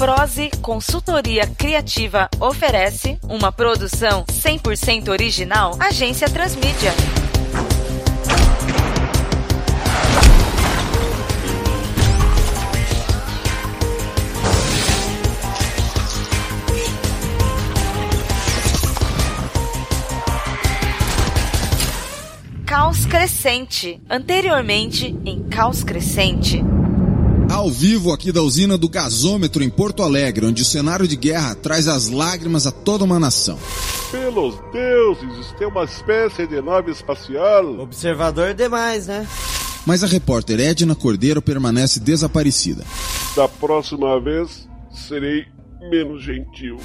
Prose Consultoria Criativa oferece uma produção 100% original Agência Transmídia. Caos Crescente. Anteriormente em Caos Crescente. Ao vivo aqui da usina do gasômetro em Porto Alegre, onde o cenário de guerra traz as lágrimas a toda uma nação. Pelos deuses, isso tem uma espécie de nave espacial. Observador demais, né? Mas a repórter Edna Cordeiro permanece desaparecida. Da próxima vez, serei menos gentil.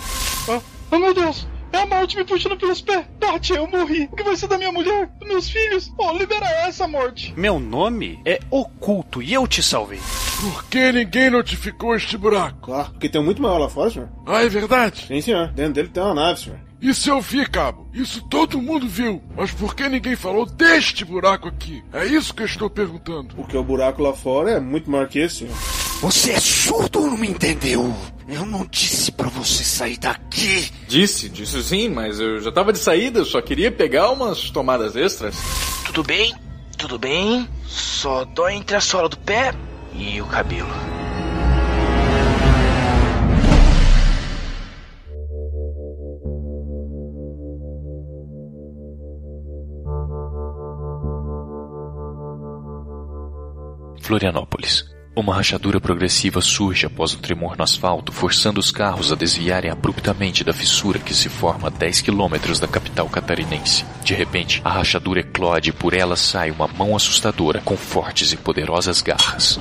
Ah, oh meu Deus! É a morte me puxando pelos pés. Tati, eu morri. O que vai ser da minha mulher? Dos meus filhos? Oh, libera essa morte. Meu nome é Oculto e eu te salvei. Por que ninguém notificou este buraco? Ah, porque tem muito maior lá fora, senhor. Ah, é verdade? Sim, senhor. Dentro dele tem uma nave, senhor. Isso eu vi, cabo. Isso todo mundo viu. Mas por que ninguém falou deste buraco aqui? É isso que eu estou perguntando. Porque o buraco lá fora é muito maior que esse, senhor. Você é surdo ou não me entendeu? Eu não disse para você sair daqui. Disse, disse sim, mas eu já tava de saída, eu só queria pegar umas tomadas extras. Tudo bem, tudo bem. Só dói entre a sola do pé e o cabelo. Florianópolis. Uma rachadura progressiva surge após um tremor no asfalto, forçando os carros a desviarem abruptamente da fissura que se forma a 10 quilômetros da capital catarinense. De repente, a rachadura eclode e por ela sai uma mão assustadora com fortes e poderosas garras.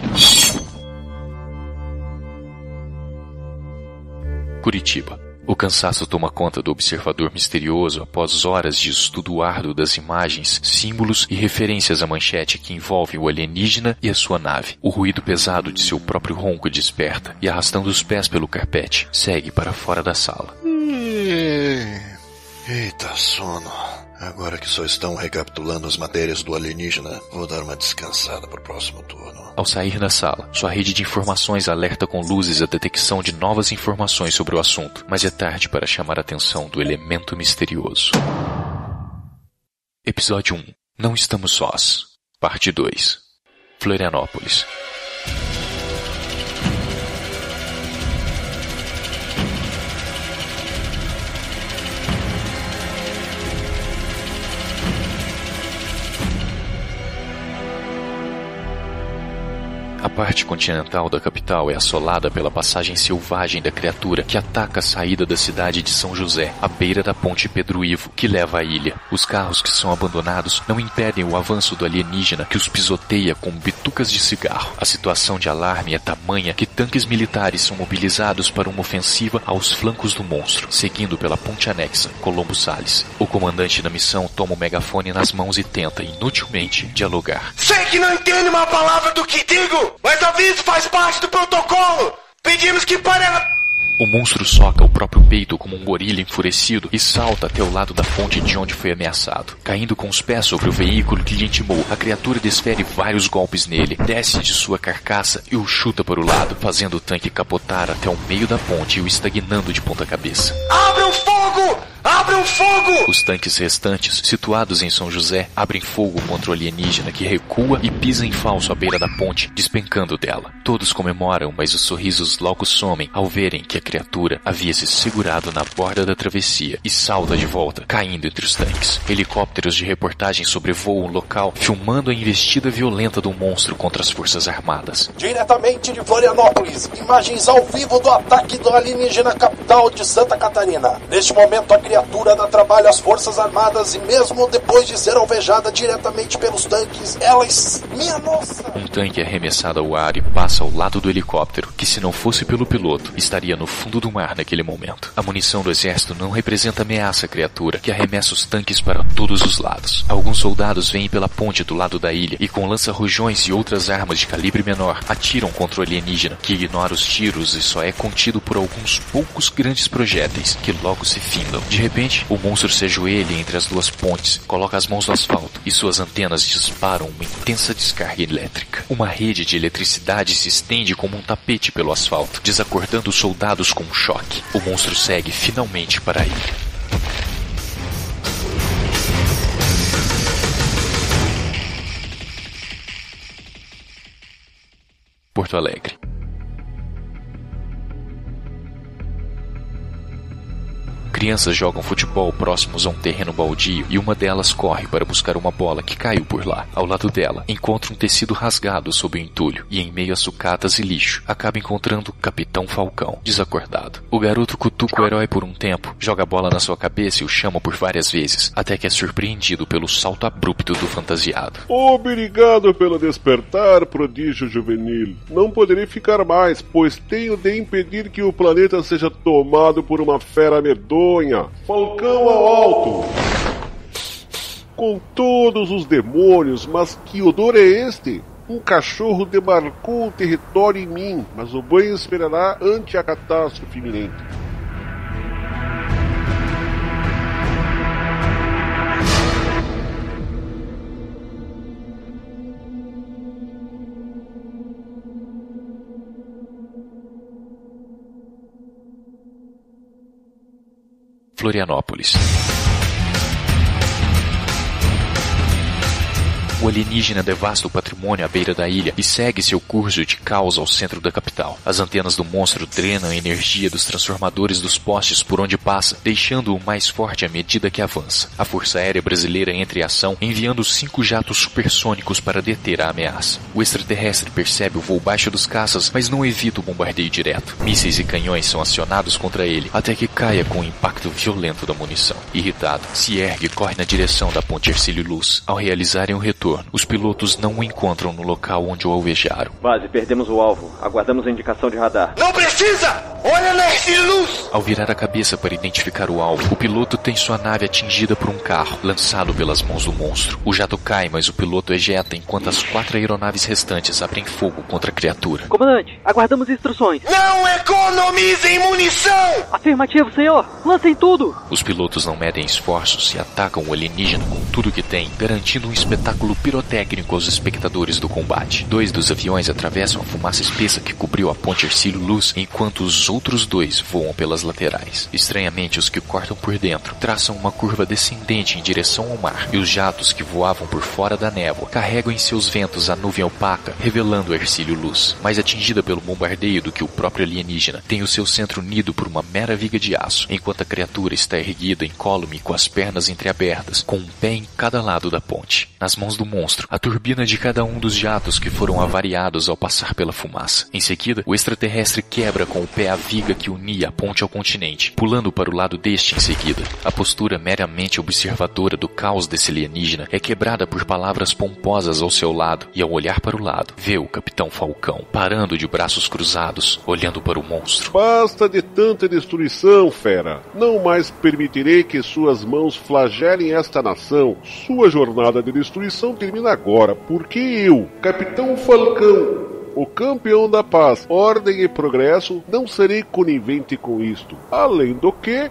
Curitiba. O cansaço toma conta do observador misterioso após horas de estudo árduo das imagens, símbolos e referências à manchete que envolvem o alienígena e a sua nave. O ruído pesado de seu próprio ronco desperta e, arrastando os pés pelo carpete, segue para fora da sala. Eita, sono. Agora que só estão recapitulando as matérias do alienígena, vou dar uma descansada pro próximo turno. Ao sair da sala, sua rede de informações alerta com luzes a detecção de novas informações sobre o assunto, mas é tarde para chamar a atenção do elemento misterioso. Episódio 1 Não Estamos Sós Parte 2 Florianópolis parte continental da capital é assolada pela passagem selvagem da criatura que ataca a saída da cidade de São José, à beira da ponte Pedro Ivo, que leva à ilha. Os carros que são abandonados não impedem o avanço do alienígena que os pisoteia com bitucas de cigarro. A situação de alarme é tamanha que tanques militares são mobilizados para uma ofensiva aos flancos do monstro, seguindo pela ponte anexa, Colombo Salles. O comandante da missão toma o megafone nas mãos e tenta, inutilmente, dialogar. Sei que não entende uma palavra do que digo! Mas aviso faz parte do protocolo! Pedimos que pare. O monstro soca o próprio peito como um gorila enfurecido e salta até o lado da fonte de onde foi ameaçado. Caindo com os pés sobre o veículo que lhe intimou, a criatura desfere vários golpes nele, desce de sua carcaça e o chuta para o lado, fazendo o tanque capotar até o meio da ponte e o estagnando de ponta cabeça. Abra o fogo! Abra o fogo! Os tanques restantes, situados em São José, abrem fogo contra o alienígena que recua e pisa em falso à beira da ponte, despencando dela. Todos comemoram, mas os sorrisos logo somem ao verem que a criatura havia se segurado na borda da travessia e salta de volta, caindo entre os tanques. Helicópteros de reportagem sobrevoam o local, filmando a investida violenta do monstro contra as forças armadas. Diretamente de Florianópolis, imagens ao vivo do ataque do alienígena capital de Santa Catarina. Neste momento, a criatura dá trabalho às forças armadas e mesmo depois de ser alvejada diretamente pelos tanques, elas... Minha nossa! Um tanque é arremessado ao ar e passa ao lado do helicóptero, que se não fosse pelo piloto, estaria no fundo do mar naquele momento. A munição do exército não representa ameaça à criatura, que arremessa os tanques para todos os lados. Alguns soldados vêm pela ponte do lado da ilha e com lança-rojões e outras armas de calibre menor atiram contra o alienígena, que ignora os tiros e só é contido por alguns poucos grandes projéteis, que logo se findam. De repente, o monstro se ajoelha entre as duas pontes, coloca as mãos no asfalto e suas antenas disparam uma intensa descarga elétrica. Uma rede de eletricidade se estende como um tapete pelo asfalto, desacordando os soldados com um choque. O monstro segue finalmente para a ilha. Porto Alegre. Crianças jogam futebol próximos a um terreno baldio e uma delas corre para buscar uma bola que caiu por lá. Ao lado dela, encontra um tecido rasgado sob o entulho e, em meio a sucatas e lixo, acaba encontrando Capitão Falcão, desacordado. O garoto cutuca o herói por um tempo, joga a bola na sua cabeça e o chama por várias vezes, até que é surpreendido pelo salto abrupto do fantasiado. Obrigado pelo despertar, prodígio juvenil. Não poderei ficar mais, pois tenho de impedir que o planeta seja tomado por uma fera medonha. Falcão ao alto! Com todos os demônios, mas que odor é este? Um cachorro demarcou o território em mim, mas o banho esperará ante a catástrofe iminente. Florianópolis. O alienígena devasta o patrimônio à beira da ilha e segue seu curso de caos ao centro da capital. As antenas do monstro drenam a energia dos transformadores dos postes por onde passa, deixando-o mais forte à medida que avança. A Força Aérea Brasileira entra em ação, enviando cinco jatos supersônicos para deter a ameaça. O extraterrestre percebe o voo baixo dos caças, mas não evita o bombardeio direto. Mísseis e canhões são acionados contra ele, até que caia com o impacto violento da munição. Irritado, se ergue e corre na direção da ponte Ercílio Luz. Ao realizarem o retorno, os pilotos não o encontram no local onde o alvejaram. Base, perdemos o alvo. Aguardamos a indicação de radar. Não precisa! Olha na luz! Ao virar a cabeça para identificar o alvo, o piloto tem sua nave atingida por um carro, lançado pelas mãos do monstro. O jato cai, mas o piloto ejeta enquanto as quatro aeronaves restantes abrem fogo contra a criatura. Comandante, aguardamos instruções. Não economizem munição! Afirmativo, senhor. Lancem tudo! Os pilotos não medem esforços e atacam o alienígena com tudo que tem, garantindo um espetáculo pirotécnico aos espectadores do combate. Dois dos aviões atravessam a fumaça espessa que cobriu a ponte Ercílio Luz, enquanto os outros dois voam pelas laterais. Estranhamente, os que cortam por dentro traçam uma curva descendente em direção ao mar, e os jatos que voavam por fora da névoa carregam em seus ventos a nuvem opaca, revelando Ercílio Luz. Mais atingida pelo bombardeio do que o próprio alienígena, tem o seu centro unido por uma mera viga de aço, enquanto a criatura está erguida incólume com as pernas entreabertas, com um pé em cada lado da ponte. Nas mãos do monstro, a turbina de cada um dos jatos que foram avariados ao passar pela fumaça. Em seguida, o extraterrestre quebra com o pé a viga que unia a ponte ao continente, pulando para o lado deste em seguida. A postura meramente observadora do caos desse alienígena é quebrada por palavras pomposas ao seu lado, e ao olhar para o lado, vê o Capitão Falcão, parando de braços cruzados, olhando para o monstro. Basta de tanta destruição, fera. Não mais permitirei que suas mãos flagelem esta nação. Sua jornada de destruição termina agora, porque eu, Capitão Falcão, o campeão da paz, ordem e progresso, não serei conivente com isto. Além do que,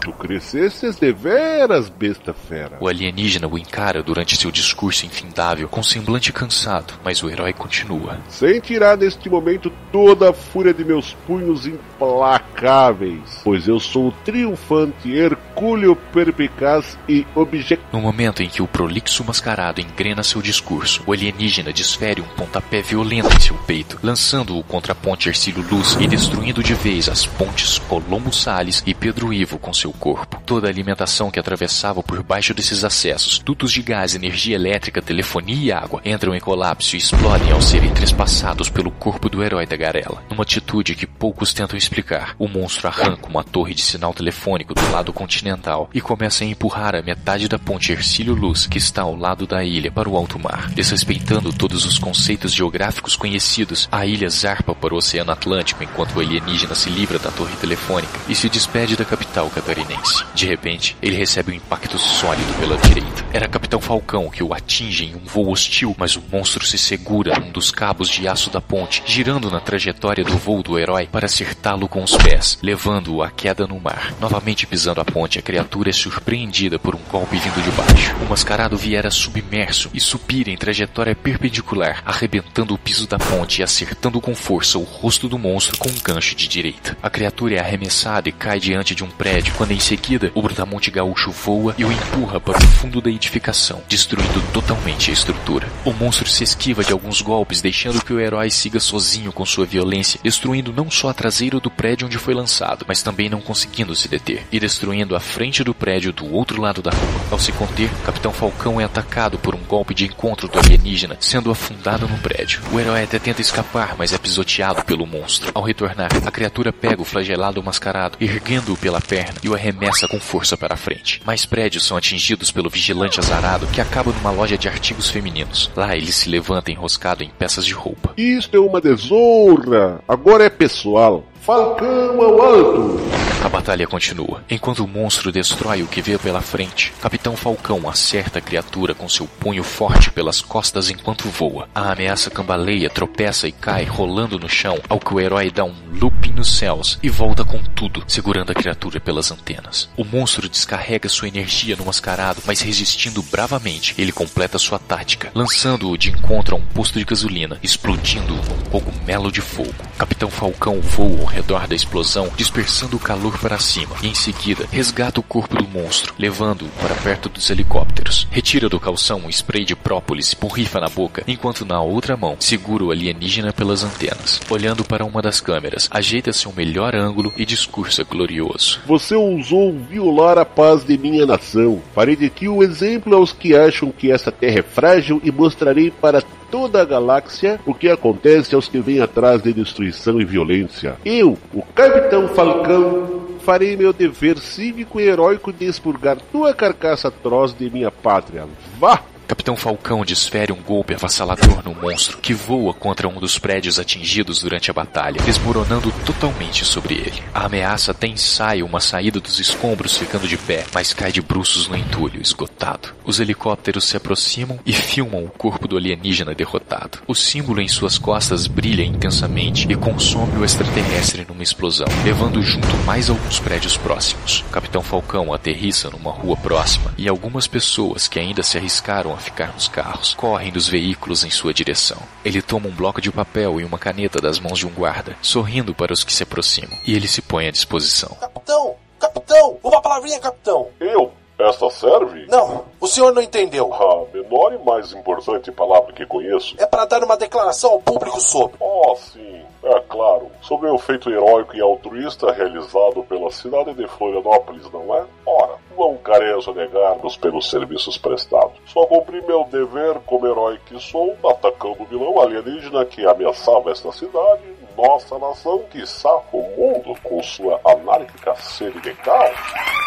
tu crescesses deveras, besta fera. O alienígena o encara durante seu discurso infindável, com semblante cansado, mas o herói continua. Sentirá neste momento toda a fúria de meus punhos implacáveis, pois eu sou o triunfante Hercúleo perpicaz e objeto. No momento em que o prolixo mascarado engrena seu discurso, o alienígena desfere um pontapé violento em seu peito, lançando-o contra a ponte Ercílio Luz e destruindo de vez as pontes Colombo Salles e Pedro Ivo com seu corpo. Toda a alimentação que atravessava por baixo desses acessos, dutos de gás, energia elétrica, telefonia e água, entram em colapso e explodem ao serem trespassados pelo corpo do herói da garela. Numa atitude que poucos tentam explicar, o monstro arranca uma torre de sinal telefônico do lado continental e começa a empurrar a metade da ponte Ercílio Luz, que está ao lado da ilha, para o alto mar. Desrespeitando todos os conceitos geográficos conhecidos, a ilha zarpa para o Oceano Atlântico enquanto o alienígena se livra da torre telefônica e se despede da capital catarinense catarinense. De repente, ele recebe um impacto sólido pela direita. Era Capitão Falcão que o atinge em um voo hostil, mas o monstro se segura num dos cabos de aço da ponte, girando na trajetória do voo do herói para acertá-lo com os pés, levando-o à queda no mar. Novamente pisando a ponte, a criatura é surpreendida por um golpe vindo de baixo. O mascarado viera submerso e supira em trajetória perpendicular, arrebentando o piso da ponte e acertando com força o rosto do monstro com um gancho de direita. A criatura é arremessada e cai diante de um prédio, em seguida o brutamonte gaúcho voa e o empurra para o fundo da edificação, destruindo totalmente a estrutura. O monstro se esquiva de alguns golpes, deixando que o herói siga sozinho com sua violência, destruindo não só a traseira do prédio onde foi lançado, mas também não conseguindo se deter, e destruindo a frente do prédio do outro lado da rua. Ao se conter, Capitão Falcão é atacado por um golpe de encontro do alienígena, sendo afundado no prédio. O herói até tenta escapar, mas é pisoteado pelo monstro. Ao retornar, a criatura pega o flagelado mascarado, erguendo-o pela perna e o arremessa com força para a frente. Mais prédios são atingidos pelo vigilante azarado que acaba numa loja de artigos femininos. Lá ele se levanta enroscado em peças de roupa. Isto é uma desonra. Agora é pessoal. Falcão ao alto! A batalha continua. Enquanto o monstro destrói o que vê pela frente, Capitão Falcão acerta a criatura com seu punho forte pelas costas enquanto voa. A ameaça cambaleia, tropeça e cai, rolando no chão, ao que o herói dá um looping nos céus e volta com tudo, segurando a criatura pelas antenas. O monstro descarrega sua energia no mascarado, mas resistindo bravamente, ele completa sua tática, lançando-o de encontro a um posto de gasolina, explodindo num cogumelo de fogo. Capitão Falcão voa redor da explosão, dispersando o calor para cima, e em seguida resgata o corpo do monstro, levando-o para perto dos helicópteros. Retira do calção um spray de própolis e borrifa na boca, enquanto na outra mão segura o alienígena pelas antenas. Olhando para uma das câmeras, ajeita seu melhor ângulo e discursa glorioso. Você ousou violar a paz de minha nação. Farei de ti o exemplo aos que acham que essa terra é frágil e mostrarei para toda a galáxia o que acontece aos que vêm atrás de destruição e violência. Eu, o Capitão Falcão, farei meu dever cívico e heróico de expurgar tua carcaça atroz de minha pátria. Vá! Capitão Falcão desfere um golpe avassalador no monstro, que voa contra um dos prédios atingidos durante a batalha, desmoronando totalmente sobre ele. A ameaça até ensaia uma saída dos escombros ficando de pé, mas cai de bruços no entulho, esgotado. Os helicópteros se aproximam e filmam o corpo do alienígena derrotado. O símbolo em suas costas brilha intensamente e consome o extraterrestre numa explosão, levando junto mais alguns prédios próximos. Capitão Falcão aterrissa numa rua próxima e algumas pessoas que ainda se arriscaram a ficar nos carros, correm dos veículos em sua direção. Ele toma um bloco de papel e uma caneta das mãos de um guarda, sorrindo para os que se aproximam, e ele se põe à disposição. Capitão! Capitão! Uma palavrinha, capitão! Eu? Esta serve? Não, o senhor não entendeu. A menor e mais importante palavra que conheço. É para dar uma declaração ao público sobre. Oh, sim, é claro. Sobre o feito heróico e altruísta realizado pela cidade de Florianópolis, não é? Ora, não careço negar-nos pelos serviços prestados. Só cumpri meu dever como herói que sou, atacando o vilão alienígena que ameaçava esta cidade, nossa nação, quiçá o mundo, com sua anárquica sede de caos.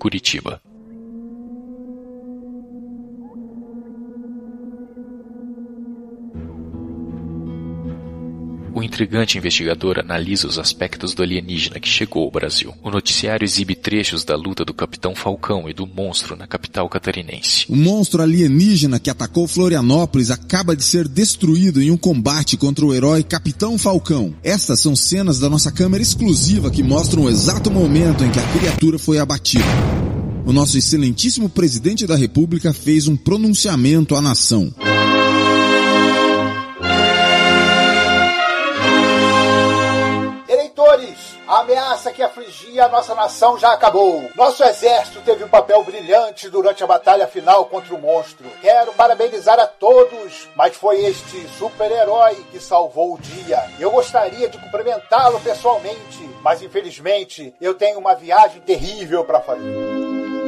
Curitiba. O intrigante investigador analisa os aspectos do alienígena que chegou ao Brasil. O noticiário exibe trechos da luta do Capitão Falcão e do monstro na capital catarinense. O monstro alienígena que atacou Florianópolis acaba de ser destruído em um combate contra o herói Capitão Falcão. Estas são cenas da nossa câmera exclusiva que mostram o exato momento em que a criatura foi abatida. O nosso excelentíssimo presidente da República fez um pronunciamento à nação. Que afligia a nossa nação já acabou. Nosso exército teve um papel brilhante durante a batalha final contra o monstro. Quero parabenizar a todos, mas foi este super-herói que salvou o dia. Eu gostaria de cumprimentá-lo pessoalmente, mas infelizmente eu tenho uma viagem terrível para fazer.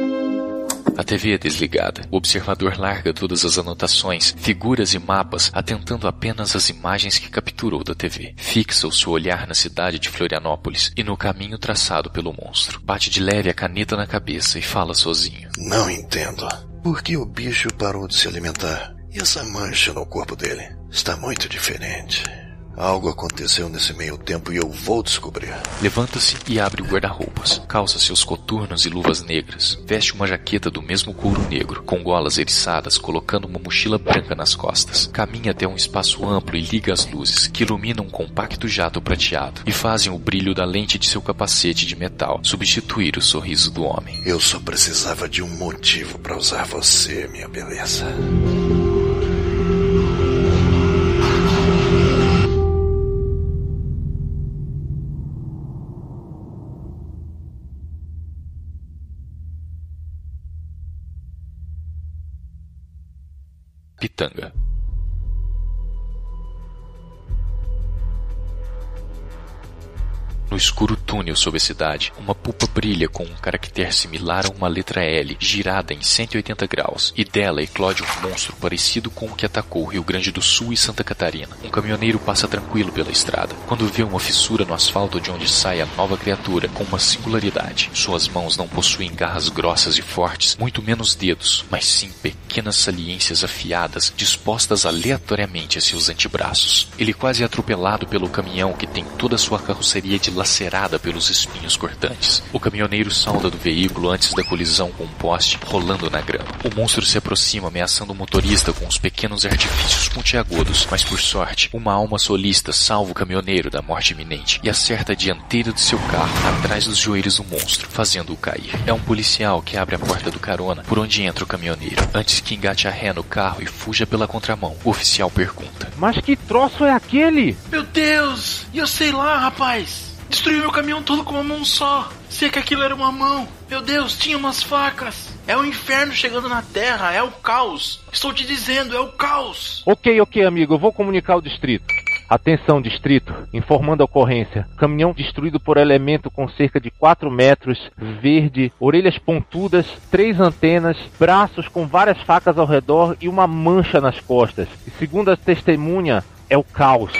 A TV é desligada. O observador larga todas as anotações, figuras e mapas, atentando apenas às imagens que capturou da TV. Fixa o seu olhar na cidade de Florianópolis e no caminho traçado pelo monstro. Bate de leve a caneta na cabeça e fala sozinho. Não entendo. Por que o bicho parou de se alimentar? E essa mancha no corpo dele? Está muito diferente. Algo aconteceu nesse meio tempo e eu vou descobrir. Levanta-se e abre o guarda-roupas. Calça seus coturnos e luvas negras. Veste uma jaqueta do mesmo couro negro, com golas eriçadas, colocando uma mochila branca nas costas. Caminha até um espaço amplo e liga as luzes, que iluminam um compacto jato prateado e fazem o brilho da lente de seu capacete de metal substituir o sorriso do homem. Eu só precisava de um motivo para usar você, minha beleza. Pitanga. No escuro túnel sob a cidade, uma pupa brilha com um caractere similar a uma letra L, girada em 180 graus, e dela eclode um monstro parecido com o que atacou o Rio Grande do Sul e Santa Catarina. Um caminhoneiro passa tranquilo pela estrada, quando vê uma fissura no asfalto de onde sai a nova criatura, com uma singularidade. Suas mãos não possuem garras grossas e fortes, muito menos dedos, mas sim pequenas saliências afiadas dispostas aleatoriamente a seus antebraços. Ele quase é atropelado pelo caminhão que tem toda a sua carroceria dilacerada pelos espinhos cortantes. O caminhoneiro salta do veículo antes da colisão com um poste, rolando na grama. O monstro se aproxima, ameaçando o motorista com os pequenos artifícios pontiagudos, mas por sorte, uma alma solista salva o caminhoneiro da morte iminente e acerta a dianteira de seu carro atrás dos joelhos do monstro, fazendo-o cair. É um policial que abre a porta do carona por onde entra o caminhoneiro. Antes que engate a ré no carro e fuja pela contramão, o oficial pergunta: Mas que troço é aquele? Meu Deus! E eu sei lá, rapaz! Destruiu meu caminhão todo com uma mão só. Se é que aquilo era uma mão. Meu Deus, tinha umas facas. É o inferno chegando na terra, é o caos. Estou te dizendo, é o caos. Ok, ok, amigo, eu vou comunicar ao distrito. Atenção, distrito, informando a ocorrência. Caminhão destruído por elemento com cerca de 4 metros, verde, orelhas pontudas, três antenas, braços com várias facas ao redor e uma mancha nas costas. E segundo a testemunha, é o caos.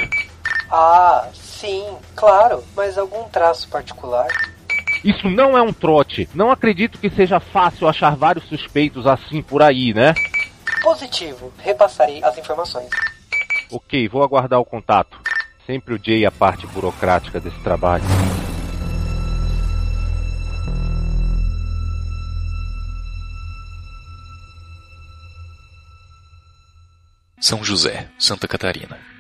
Ah, sim, claro, mas algum traço particular? Isso não é um trote. Não acredito que seja fácil achar vários suspeitos assim por aí, né? Positivo, repassarei as informações. Ok, vou aguardar o contato. Sempre o Jay a parte burocrática desse trabalho. São José, Santa Catarina.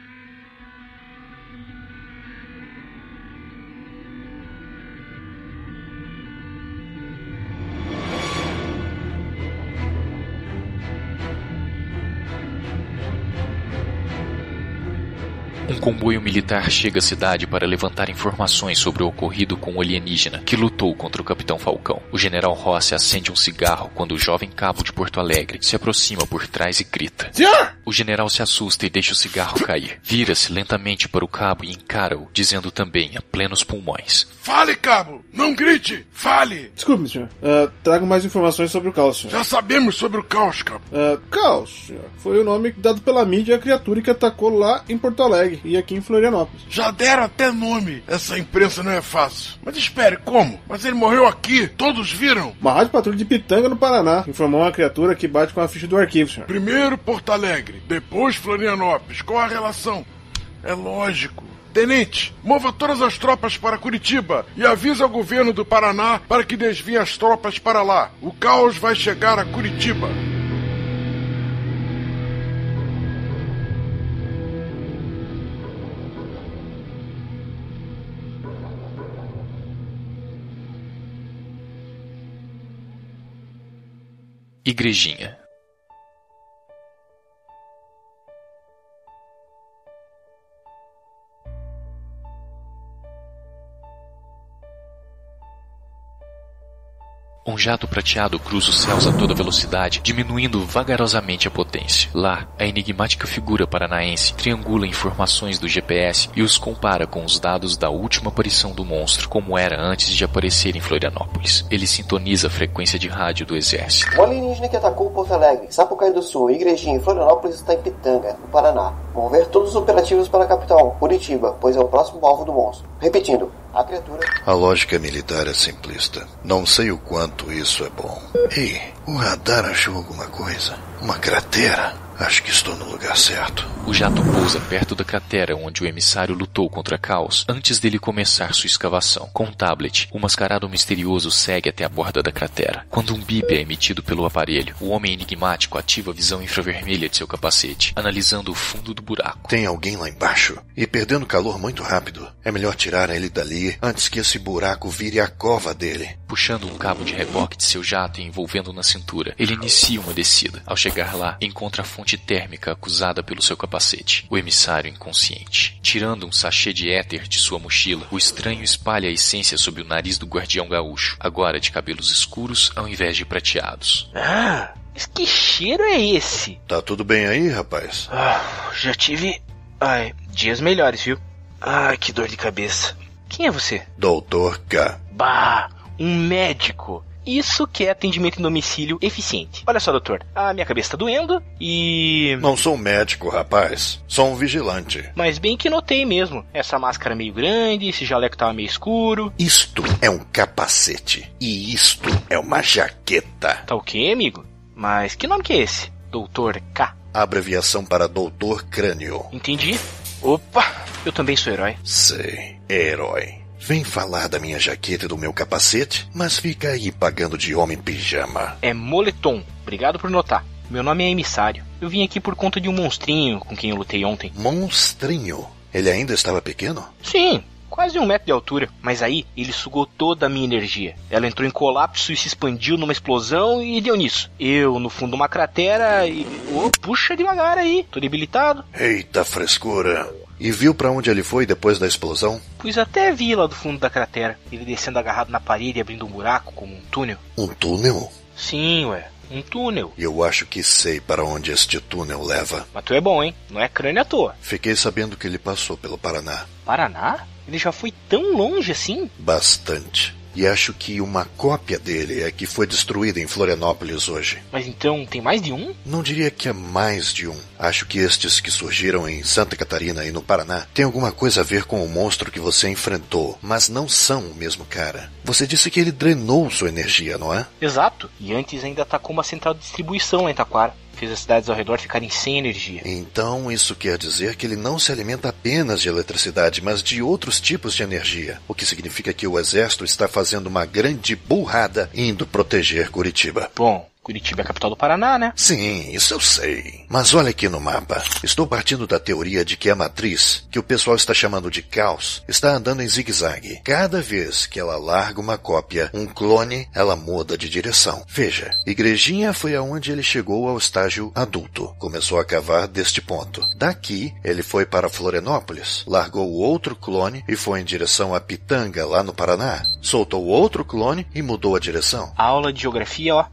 Comboio militar chega à cidade para levantar informações sobre o ocorrido com o alienígena que lutou contra o Capitão Falcão. O general Rossi acende um cigarro quando o jovem cabo de Porto Alegre se aproxima por trás e grita. Senhor! O general se assusta e deixa o cigarro cair. Vira-se lentamente para o cabo e encara-o, dizendo também a plenos pulmões. Fale, cabo! Não grite! Fale! Desculpe, senhor. Uh, trago mais informações sobre o caos, senhor. Já sabemos sobre o caos, cabo. Uh, caos, senhor. Foi o nome dado pela mídia à criatura que atacou lá em Porto Alegre e aqui em Florianópolis. Já deram até nome. Essa imprensa não é fácil. Mas espere, como? Mas ele morreu aqui? Todos viram? Uma rádio patrulha de Pitanga, no Paraná, informou uma criatura que bate com a ficha do arquivo, senhor. Primeiro Porto Alegre, depois Florianópolis. Qual a relação? É lógico. Tenente, mova todas as tropas para Curitiba e avise ao governo do Paraná para que desvie as tropas para lá. O caos vai chegar a Curitiba. Igrejinha. Jato prateado cruza os céus a toda velocidade, diminuindo vagarosamente a potência. Lá, a enigmática figura paranaense triangula informações do GPS e os compara com os dados da última aparição do monstro, como era antes de aparecer em Florianópolis. Ele sintoniza a frequência de rádio do exército. O alienígena que atacou Porto Alegre, Sapucaí do Sul e Igrejinha em Florianópolis está em Pitanga, no Paraná. Mover todos os operativos para a capital, Curitiba, pois é o próximo alvo do monstro. Repetindo, a criatura. A lógica militar é simplista. Não sei o quanto isso é bom. Ei, o radar achou alguma coisa? Uma cratera? Acho que estou no lugar certo. O jato pousa perto da cratera onde o emissário lutou contra Caos antes dele começar sua escavação. Com um tablet, o mascarado misterioso segue até a borda da cratera. Quando um bip é emitido pelo aparelho, o homem enigmático ativa a visão infravermelha de seu capacete, analisando o fundo do buraco. Tem alguém lá embaixo e perdendo calor muito rápido. É melhor tirar ele dali antes que esse buraco vire a cova dele. Puxando um cabo de reboque de seu jato e envolvendo na cintura, ele inicia uma descida. Ao chegar lá, encontra a fonte térmica acusada pelo seu capacete, o emissário inconsciente. Tirando um sachê de éter de sua mochila, o estranho espalha a essência sob o nariz do guardião gaúcho, agora de cabelos escuros ao invés de prateados. Ah, mas que cheiro é esse? Tá tudo bem aí, rapaz? Ah, já tive. Ai, dias melhores, viu? Ai, que dor de cabeça. Quem é você? Doutor K. Bah, um médico. Isso que é atendimento em domicílio eficiente. Olha só, doutor, a minha cabeça tá doendo e. Não sou um médico, rapaz. Sou um vigilante. Mas bem que notei mesmo. Essa máscara meio grande, esse jaleco tava meio escuro. Isto é um capacete. E isto é uma jaqueta. Tá ok, amigo? Mas que nome que é esse? Doutor K. Abreviação para Doutor Crânio. Entendi. Opa, eu também sou herói. Sei, herói. Vem falar da minha jaqueta e do meu capacete, mas fica aí pagando de homem pijama. É moletom. Obrigado por notar. Meu nome é emissário. Eu vim aqui por conta de um monstrinho com quem eu lutei ontem. Monstrinho? Ele ainda estava pequeno? Sim, quase um metro de altura. Mas aí ele sugou toda a minha energia. Ela entrou em colapso e se expandiu numa explosão e deu nisso. Eu no fundo de uma cratera e. Oh, puxa devagar aí, tô debilitado. Eita frescura. E viu para onde ele foi depois da explosão? Pois até vi lá do fundo da cratera. Ele descendo agarrado na parede e abrindo um buraco como um túnel. Um túnel? Sim, ué. Um túnel. Eu acho que sei para onde este túnel leva. Mas tu é bom, hein? Não é crânio à toa. Fiquei sabendo que ele passou pelo Paraná. Paraná? Ele já foi tão longe assim? Bastante. E acho que uma cópia dele é que foi destruída em Florianópolis hoje. Mas então tem mais de um? Não diria que é mais de um. Acho que estes que surgiram em Santa Catarina e no Paraná têm alguma coisa a ver com o monstro que você enfrentou, mas não são o mesmo cara. Você disse que ele drenou sua energia, não é? Exato. E antes ainda atacou uma central de distribuição lá em Taquara fez as cidades ao redor ficarem sem energia. Então isso quer dizer que ele não se alimenta apenas de eletricidade, mas de outros tipos de energia. O que significa que o exército está fazendo uma grande burrada indo proteger Curitiba. Bom, Curitiba é a capital do Paraná, né? Sim, isso eu sei. Mas olha aqui no mapa. Estou partindo da teoria de que a matriz, que o pessoal está chamando de caos, está andando em zigue-zague. Cada vez que ela larga uma cópia, um clone, ela muda de direção. Veja, Igrejinha foi aonde ele chegou ao estágio adulto. Começou a cavar deste ponto. Daqui, ele foi para Florianópolis, largou o outro clone e foi em direção a Pitanga, lá no Paraná. Soltou outro clone e mudou a direção. A aula de geografia, ó,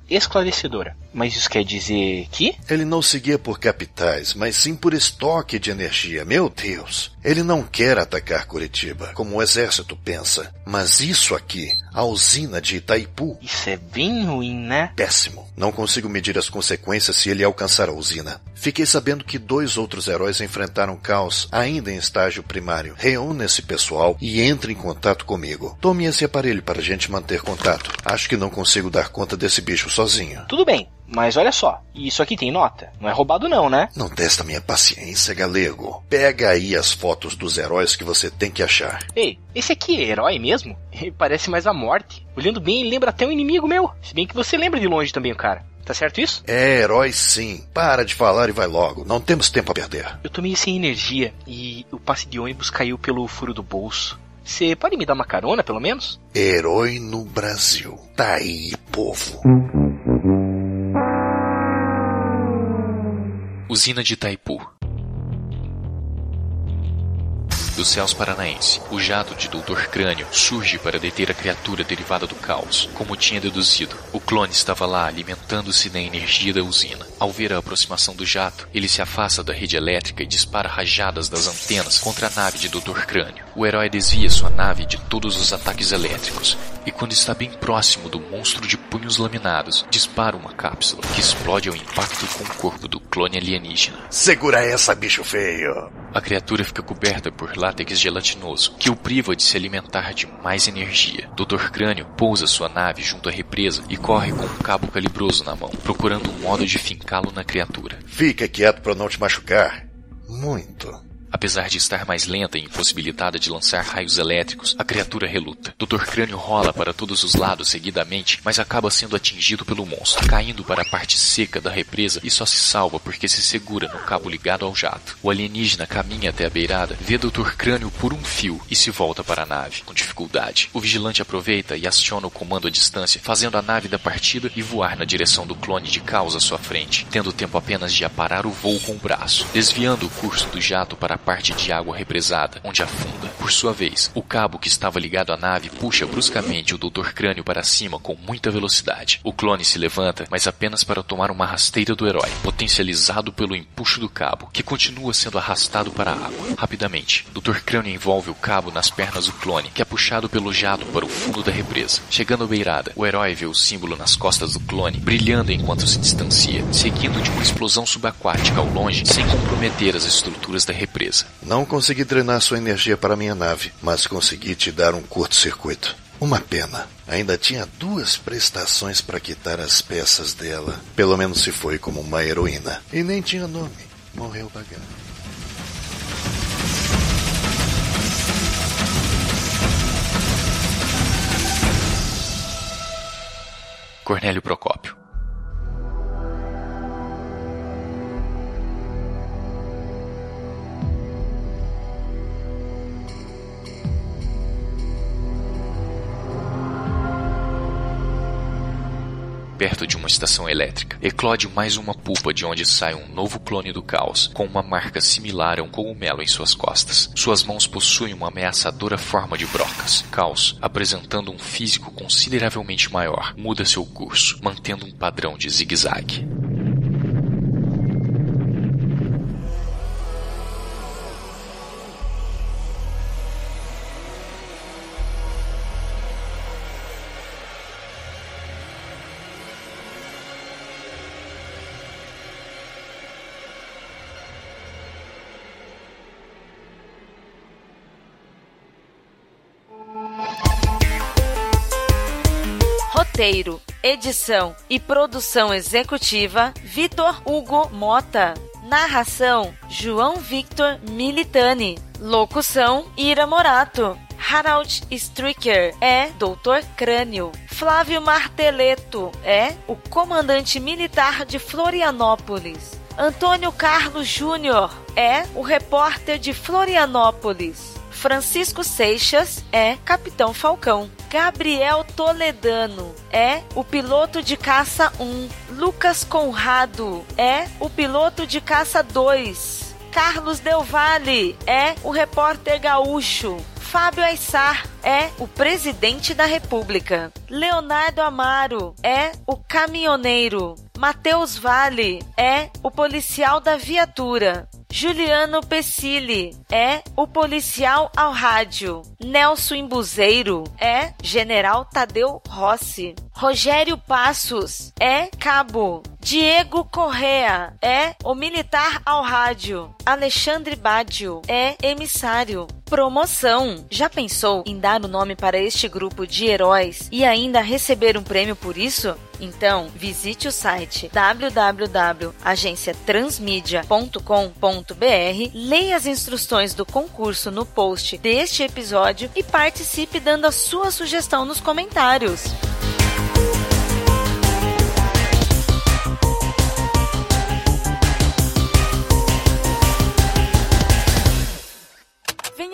esclarecedora. Mas isso quer dizer que? Ele não seguia por capitais, mas sim por estoque de energia. Meu Deus! Ele não quer atacar Curitiba, como o exército pensa. Mas isso aqui, a usina de Itaipu. Isso é bem ruim, né? Péssimo. Não consigo medir as consequências se ele alcançar a usina. Fiquei sabendo que dois outros heróis enfrentaram caos ainda em estágio primário. Reúna esse pessoal e entre em contato comigo. Tome esse aparelho para a gente manter contato. Acho que não consigo dar conta desse bicho sozinho. Tudo bem, mas olha só, isso aqui tem nota. Não é roubado não, né? Não testa minha paciência, galego. Pega aí as fotos dos heróis que você tem que achar. Ei, esse aqui é herói mesmo? Ele parece mais a morte. Olhando bem, ele lembra até um inimigo meu. Se bem que você lembra de longe também o cara. Tá certo isso? É, herói sim. Para de falar e vai logo. Não temos tempo a perder. Eu tô meio sem energia e o passe de ônibus caiu pelo furo do bolso. Você pode me dar uma carona, pelo menos? Herói no Brasil. Tá aí, povo. Usina de Itaipu. Dos céus paranaense. O jato de Doutor Crânio surge para deter a criatura derivada do caos. Como tinha deduzido, o clone estava lá alimentando-se da energia da usina. Ao ver a aproximação do jato, ele se afasta da rede elétrica e dispara rajadas das antenas contra a nave de Doutor Crânio. O herói desvia sua nave de todos os ataques elétricos e, quando está bem próximo do monstro de punhos laminados, dispara uma cápsula que explode ao impacto com o corpo do clone alienígena. Segura essa, bicho feio! A criatura fica coberta por látex gelatinoso, que o priva de se alimentar de mais energia. Dr. Crânio pousa sua nave junto à represa e corre com um cabo calibroso na mão, procurando um modo de fincá-lo na criatura. Fica quieto para não te machucar. Muito. Apesar de estar mais lenta e impossibilitada de lançar raios elétricos, a criatura reluta. Dr. Crânio rola para todos os lados seguidamente, mas acaba sendo atingido pelo monstro, caindo para a parte seca da represa e só se salva porque se segura no cabo ligado ao jato. O alienígena caminha até a beirada, vê Dr. Crânio por um fio e se volta para a nave, com dificuldade. O vigilante aproveita e aciona o comando à distância, fazendo a nave da partida e voar na direção do clone de caos à sua frente, tendo tempo apenas de aparar o voo com o braço, desviando o curso do jato para a parte de água represada, onde afunda. Por sua vez, o cabo que estava ligado à nave puxa bruscamente o Dr. Crânio para cima com muita velocidade. O clone se levanta, mas apenas para tomar uma rasteira do herói, potencializado pelo empuxo do cabo, que continua sendo arrastado para a água. Rapidamente, Dr. Crânio envolve o cabo nas pernas do clone, que é puxado pelo jato para o fundo da represa. Chegando à beirada, o herói vê o símbolo nas costas do clone, brilhando enquanto se distancia, seguindo de uma explosão subaquática ao longe, sem comprometer as estruturas da represa. Não consegui drenar sua energia para minha nave, mas consegui te dar um curto-circuito. Uma pena. Ainda tinha duas prestações para quitar as peças dela. Pelo menos se foi como uma heroína. E nem tinha nome. Morreu bagando. Cornélio Procópio. Perto de uma estação elétrica. Eclode mais uma pupa de onde sai um novo clone do caos, com uma marca similar a um cogumelo em suas costas. Suas mãos possuem uma ameaçadora forma de brocas. Caos, apresentando um físico consideravelmente maior, muda seu curso, mantendo um padrão de zigue-zague. Edição e produção executiva: Vitor Hugo Mota. Narração: João Victor Militani. Locução: Ira Morato. Harald Stricker é Doutor Crânio. Flávio Marteleto é o comandante militar de Florianópolis. Antônio Carlos Júnior é o repórter de Florianópolis. Francisco Seixas é Capitão Falcão. Gabriel Toledano é o piloto de caça 1. Lucas Conrado é o piloto de caça 2. Carlos Del Valle é o repórter gaúcho. Fábio Aissar é o presidente da República. Leonardo Amaro é o caminhoneiro. Matheus Vale é o policial da viatura. Juliano Pessili é o policial ao rádio. Nelson Imbuzeiro é General Tadeu Rossi. Rogério Passos é cabo. Diego Correa é o militar ao rádio. Alexandre Badio é emissário. Promoção. Já pensou em dar o nome para este grupo de heróis e ainda receber um prêmio por isso? Então, visite o site www.agenciatransmedia.com.br, leia as instruções do concurso no post deste episódio e participe dando a sua sugestão nos comentários.